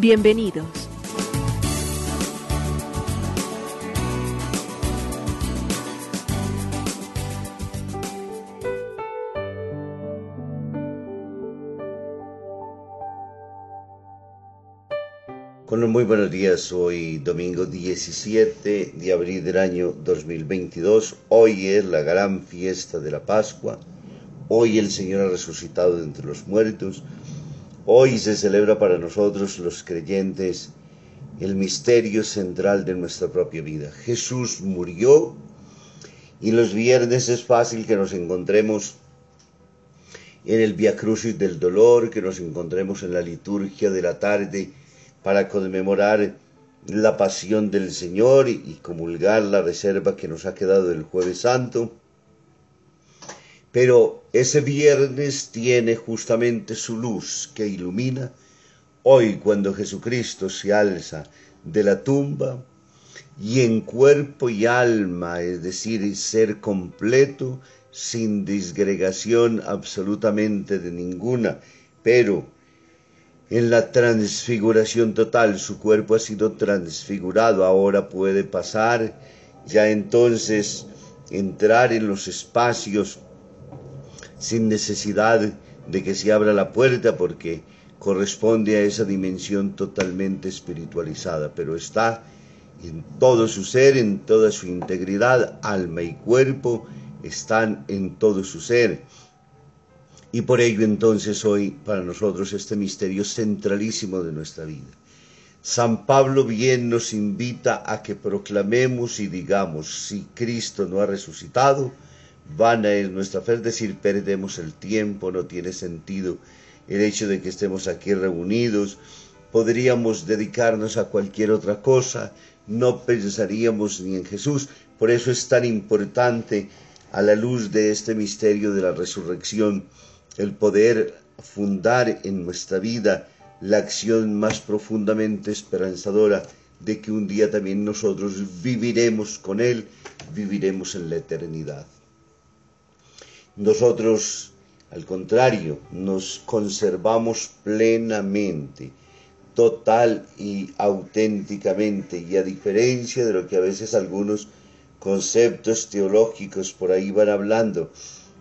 Bienvenidos. Con muy buenos días, hoy domingo 17 de abril del año 2022, hoy es la gran fiesta de la Pascua, hoy el Señor ha resucitado de entre los muertos, hoy se celebra para nosotros los creyentes el misterio central de nuestra propia vida. Jesús murió y los viernes es fácil que nos encontremos en el Via Crucis del dolor, que nos encontremos en la liturgia de la tarde, para conmemorar la pasión del Señor y comulgar la reserva que nos ha quedado del jueves santo. Pero ese viernes tiene justamente su luz que ilumina. Hoy cuando Jesucristo se alza de la tumba y en cuerpo y alma, es decir, ser completo, sin disgregación absolutamente de ninguna, pero en la transfiguración total, su cuerpo ha sido transfigurado, ahora puede pasar, ya entonces entrar en los espacios sin necesidad de que se abra la puerta porque corresponde a esa dimensión totalmente espiritualizada, pero está en todo su ser, en toda su integridad, alma y cuerpo, están en todo su ser y por ello entonces hoy para nosotros este misterio centralísimo de nuestra vida. San Pablo bien nos invita a que proclamemos y digamos, si Cristo no ha resucitado, vana es nuestra fe, es decir, perdemos el tiempo, no tiene sentido el hecho de que estemos aquí reunidos, podríamos dedicarnos a cualquier otra cosa, no pensaríamos ni en Jesús, por eso es tan importante a la luz de este misterio de la resurrección, el poder fundar en nuestra vida la acción más profundamente esperanzadora de que un día también nosotros viviremos con Él, viviremos en la eternidad. Nosotros, al contrario, nos conservamos plenamente, total y auténticamente, y a diferencia de lo que a veces algunos conceptos teológicos por ahí van hablando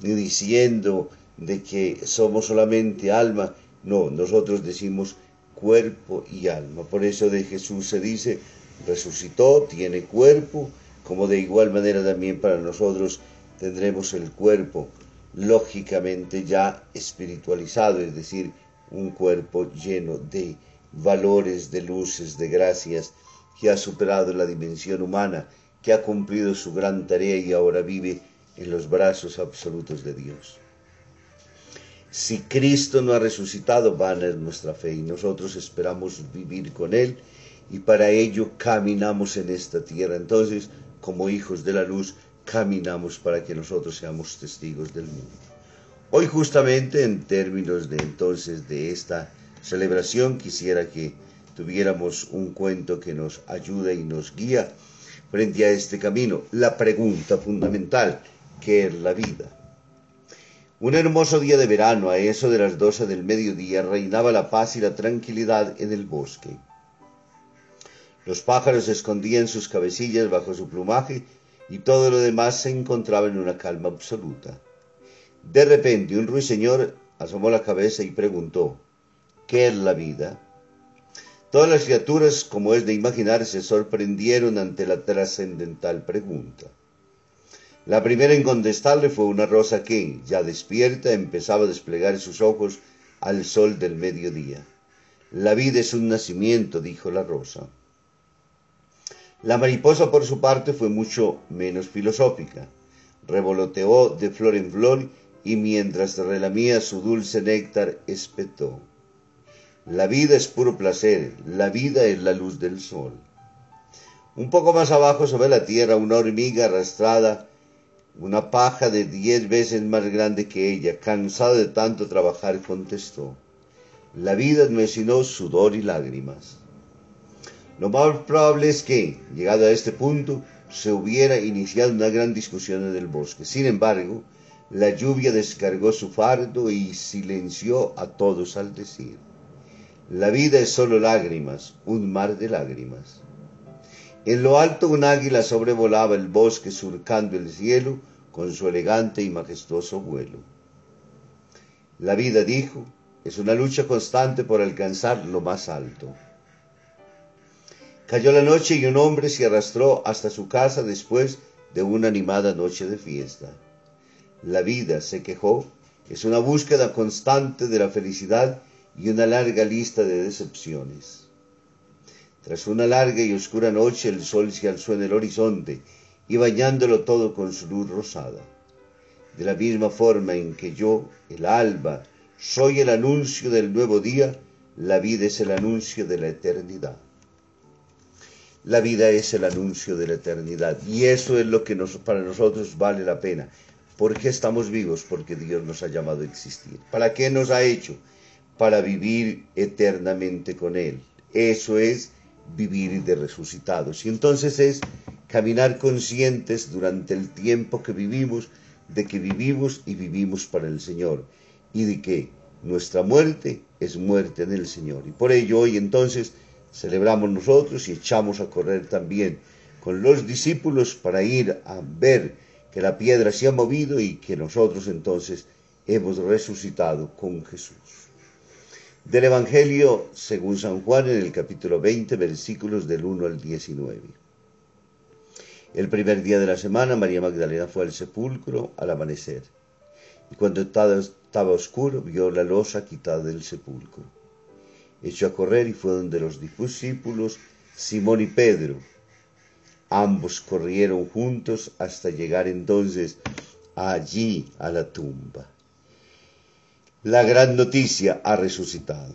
y diciendo de que somos solamente alma. No, nosotros decimos cuerpo y alma. Por eso de Jesús se dice, resucitó, tiene cuerpo, como de igual manera también para nosotros tendremos el cuerpo lógicamente ya espiritualizado, es decir, un cuerpo lleno de valores, de luces, de gracias, que ha superado la dimensión humana, que ha cumplido su gran tarea y ahora vive en los brazos absolutos de Dios. Si Cristo no ha resucitado, vana es nuestra fe y nosotros esperamos vivir con Él y para ello caminamos en esta tierra. Entonces, como hijos de la luz, caminamos para que nosotros seamos testigos del mundo. Hoy justamente en términos de entonces de esta celebración quisiera que tuviéramos un cuento que nos ayude y nos guía frente a este camino. La pregunta fundamental, ¿qué es la vida? Un hermoso día de verano, a eso de las doce del mediodía, reinaba la paz y la tranquilidad en el bosque. Los pájaros escondían sus cabecillas bajo su plumaje y todo lo demás se encontraba en una calma absoluta. De repente un ruiseñor asomó la cabeza y preguntó, ¿qué es la vida? Todas las criaturas, como es de imaginar, se sorprendieron ante la trascendental pregunta. La primera en contestarle fue una rosa que, ya despierta, empezaba a desplegar sus ojos al sol del mediodía. La vida es un nacimiento, dijo la rosa. La mariposa, por su parte, fue mucho menos filosófica. Revoloteó de flor en flor y mientras relamía su dulce néctar, espetó. La vida es puro placer, la vida es la luz del sol. Un poco más abajo sobre la tierra una hormiga arrastrada, una paja de diez veces más grande que ella, cansada de tanto trabajar, contestó, la vida no es sino sudor y lágrimas. Lo más probable es que, llegado a este punto, se hubiera iniciado una gran discusión en el bosque. Sin embargo, la lluvia descargó su fardo y silenció a todos al decir, la vida es solo lágrimas, un mar de lágrimas. En lo alto un águila sobrevolaba el bosque surcando el cielo con su elegante y majestuoso vuelo. La vida, dijo, es una lucha constante por alcanzar lo más alto. Cayó la noche y un hombre se arrastró hasta su casa después de una animada noche de fiesta. La vida, se quejó, es una búsqueda constante de la felicidad y una larga lista de decepciones. Tras una larga y oscura noche el sol se alzó en el horizonte y bañándolo todo con su luz rosada. De la misma forma en que yo, el alba, soy el anuncio del nuevo día, la vida es el anuncio de la eternidad. La vida es el anuncio de la eternidad y eso es lo que para nosotros vale la pena. ¿Por qué estamos vivos? Porque Dios nos ha llamado a existir. ¿Para qué nos ha hecho? para vivir eternamente con Él. Eso es vivir de resucitados. Y entonces es caminar conscientes durante el tiempo que vivimos de que vivimos y vivimos para el Señor y de que nuestra muerte es muerte en el Señor. Y por ello hoy entonces celebramos nosotros y echamos a correr también con los discípulos para ir a ver que la piedra se ha movido y que nosotros entonces hemos resucitado con Jesús. Del Evangelio según San Juan en el capítulo 20, versículos del 1 al 19. El primer día de la semana María Magdalena fue al sepulcro al amanecer, y cuando estaba oscuro vio la losa quitada del sepulcro. Echó a correr y fue donde los discípulos Simón y Pedro. Ambos corrieron juntos hasta llegar entonces allí a la tumba la gran noticia ha resucitado.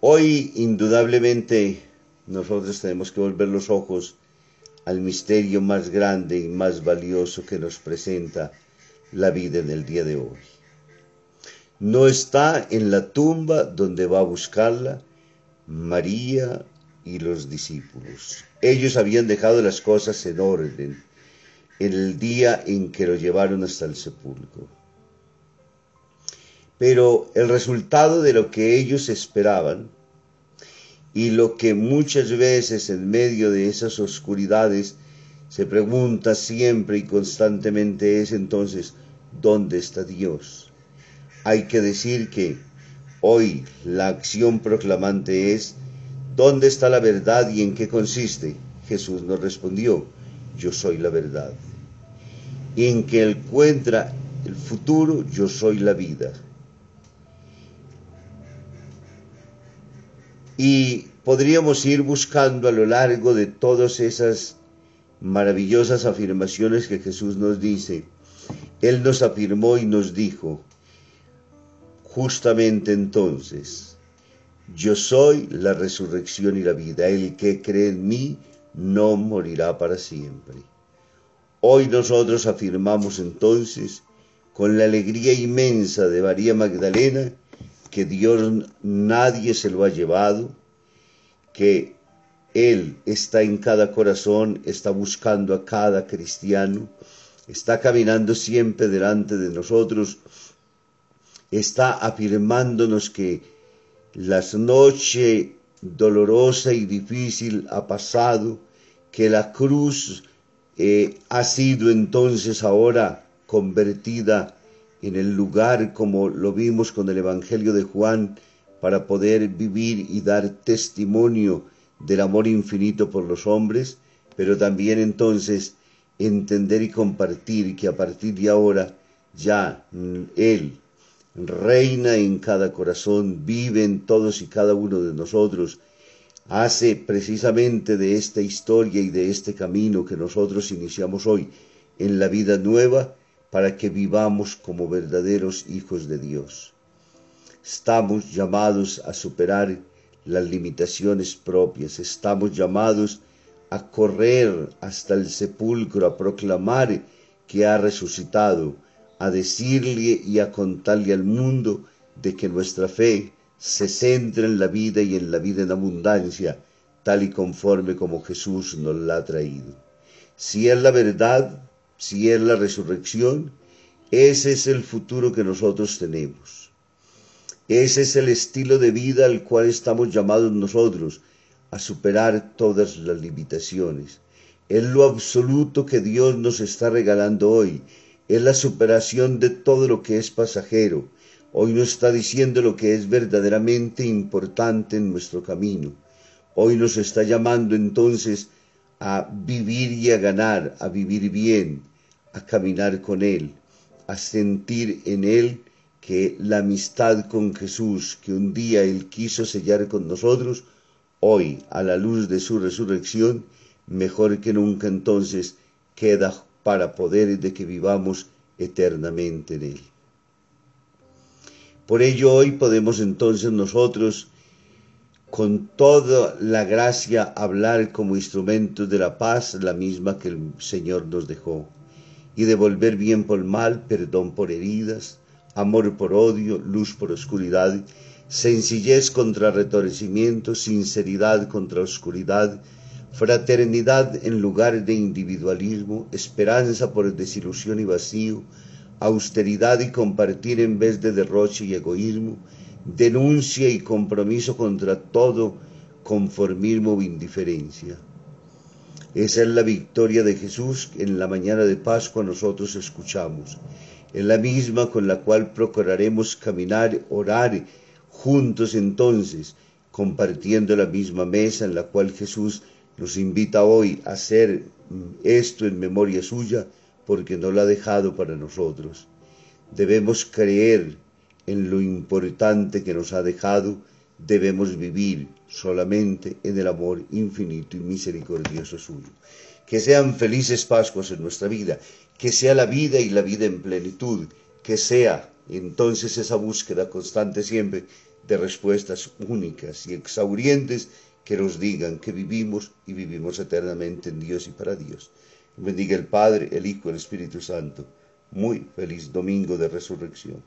Hoy, indudablemente, nosotros tenemos que volver los ojos al misterio más grande y más valioso que nos presenta la vida en el día de hoy. No está en la tumba donde va a buscarla María y los discípulos. Ellos habían dejado las cosas en orden el día en que lo llevaron hasta el sepulcro. Pero el resultado de lo que ellos esperaban y lo que muchas veces en medio de esas oscuridades se pregunta siempre y constantemente es entonces, ¿dónde está Dios? Hay que decir que hoy la acción proclamante es, ¿dónde está la verdad y en qué consiste? Jesús nos respondió, yo soy la verdad en que encuentra el futuro, yo soy la vida. Y podríamos ir buscando a lo largo de todas esas maravillosas afirmaciones que Jesús nos dice. Él nos afirmó y nos dijo, justamente entonces, yo soy la resurrección y la vida. El que cree en mí no morirá para siempre. Hoy nosotros afirmamos entonces, con la alegría inmensa de María Magdalena, que Dios nadie se lo ha llevado, que Él está en cada corazón, está buscando a cada cristiano, está caminando siempre delante de nosotros, está afirmándonos que las noche dolorosa y difícil ha pasado, que la cruz eh, ha sido entonces ahora convertida en el lugar como lo vimos con el Evangelio de Juan para poder vivir y dar testimonio del amor infinito por los hombres, pero también entonces entender y compartir que a partir de ahora ya Él reina en cada corazón, vive en todos y cada uno de nosotros hace precisamente de esta historia y de este camino que nosotros iniciamos hoy en la vida nueva para que vivamos como verdaderos hijos de Dios. Estamos llamados a superar las limitaciones propias, estamos llamados a correr hasta el sepulcro, a proclamar que ha resucitado, a decirle y a contarle al mundo de que nuestra fe se centra en la vida y en la vida en abundancia, tal y conforme como Jesús nos la ha traído. Si es la verdad, si es la resurrección, ese es el futuro que nosotros tenemos. Ese es el estilo de vida al cual estamos llamados nosotros a superar todas las limitaciones. Es lo absoluto que Dios nos está regalando hoy. Es la superación de todo lo que es pasajero. Hoy nos está diciendo lo que es verdaderamente importante en nuestro camino. Hoy nos está llamando entonces a vivir y a ganar, a vivir bien, a caminar con Él, a sentir en Él que la amistad con Jesús que un día Él quiso sellar con nosotros, hoy, a la luz de su resurrección, mejor que nunca entonces queda para poder de que vivamos eternamente en Él. Por ello hoy podemos entonces nosotros con toda la gracia hablar como instrumentos de la paz, la misma que el Señor nos dejó, y devolver bien por mal, perdón por heridas, amor por odio, luz por oscuridad, sencillez contra retorcimiento, sinceridad contra oscuridad, fraternidad en lugar de individualismo, esperanza por desilusión y vacío, austeridad y compartir en vez de derroche y egoísmo, denuncia y compromiso contra todo conformismo o indiferencia. Esa es la victoria de Jesús en la mañana de Pascua nosotros escuchamos. Es la misma con la cual procuraremos caminar, orar juntos entonces, compartiendo la misma mesa en la cual Jesús nos invita hoy a hacer esto en memoria suya, porque no lo ha dejado para nosotros. Debemos creer en lo importante que nos ha dejado, debemos vivir solamente en el amor infinito y misericordioso suyo. Que sean felices Pascuas en nuestra vida, que sea la vida y la vida en plenitud, que sea entonces esa búsqueda constante siempre de respuestas únicas y exaurientes que nos digan que vivimos y vivimos eternamente en Dios y para Dios. Bendiga el Padre, el Hijo, el Espíritu Santo. Muy feliz domingo de resurrección.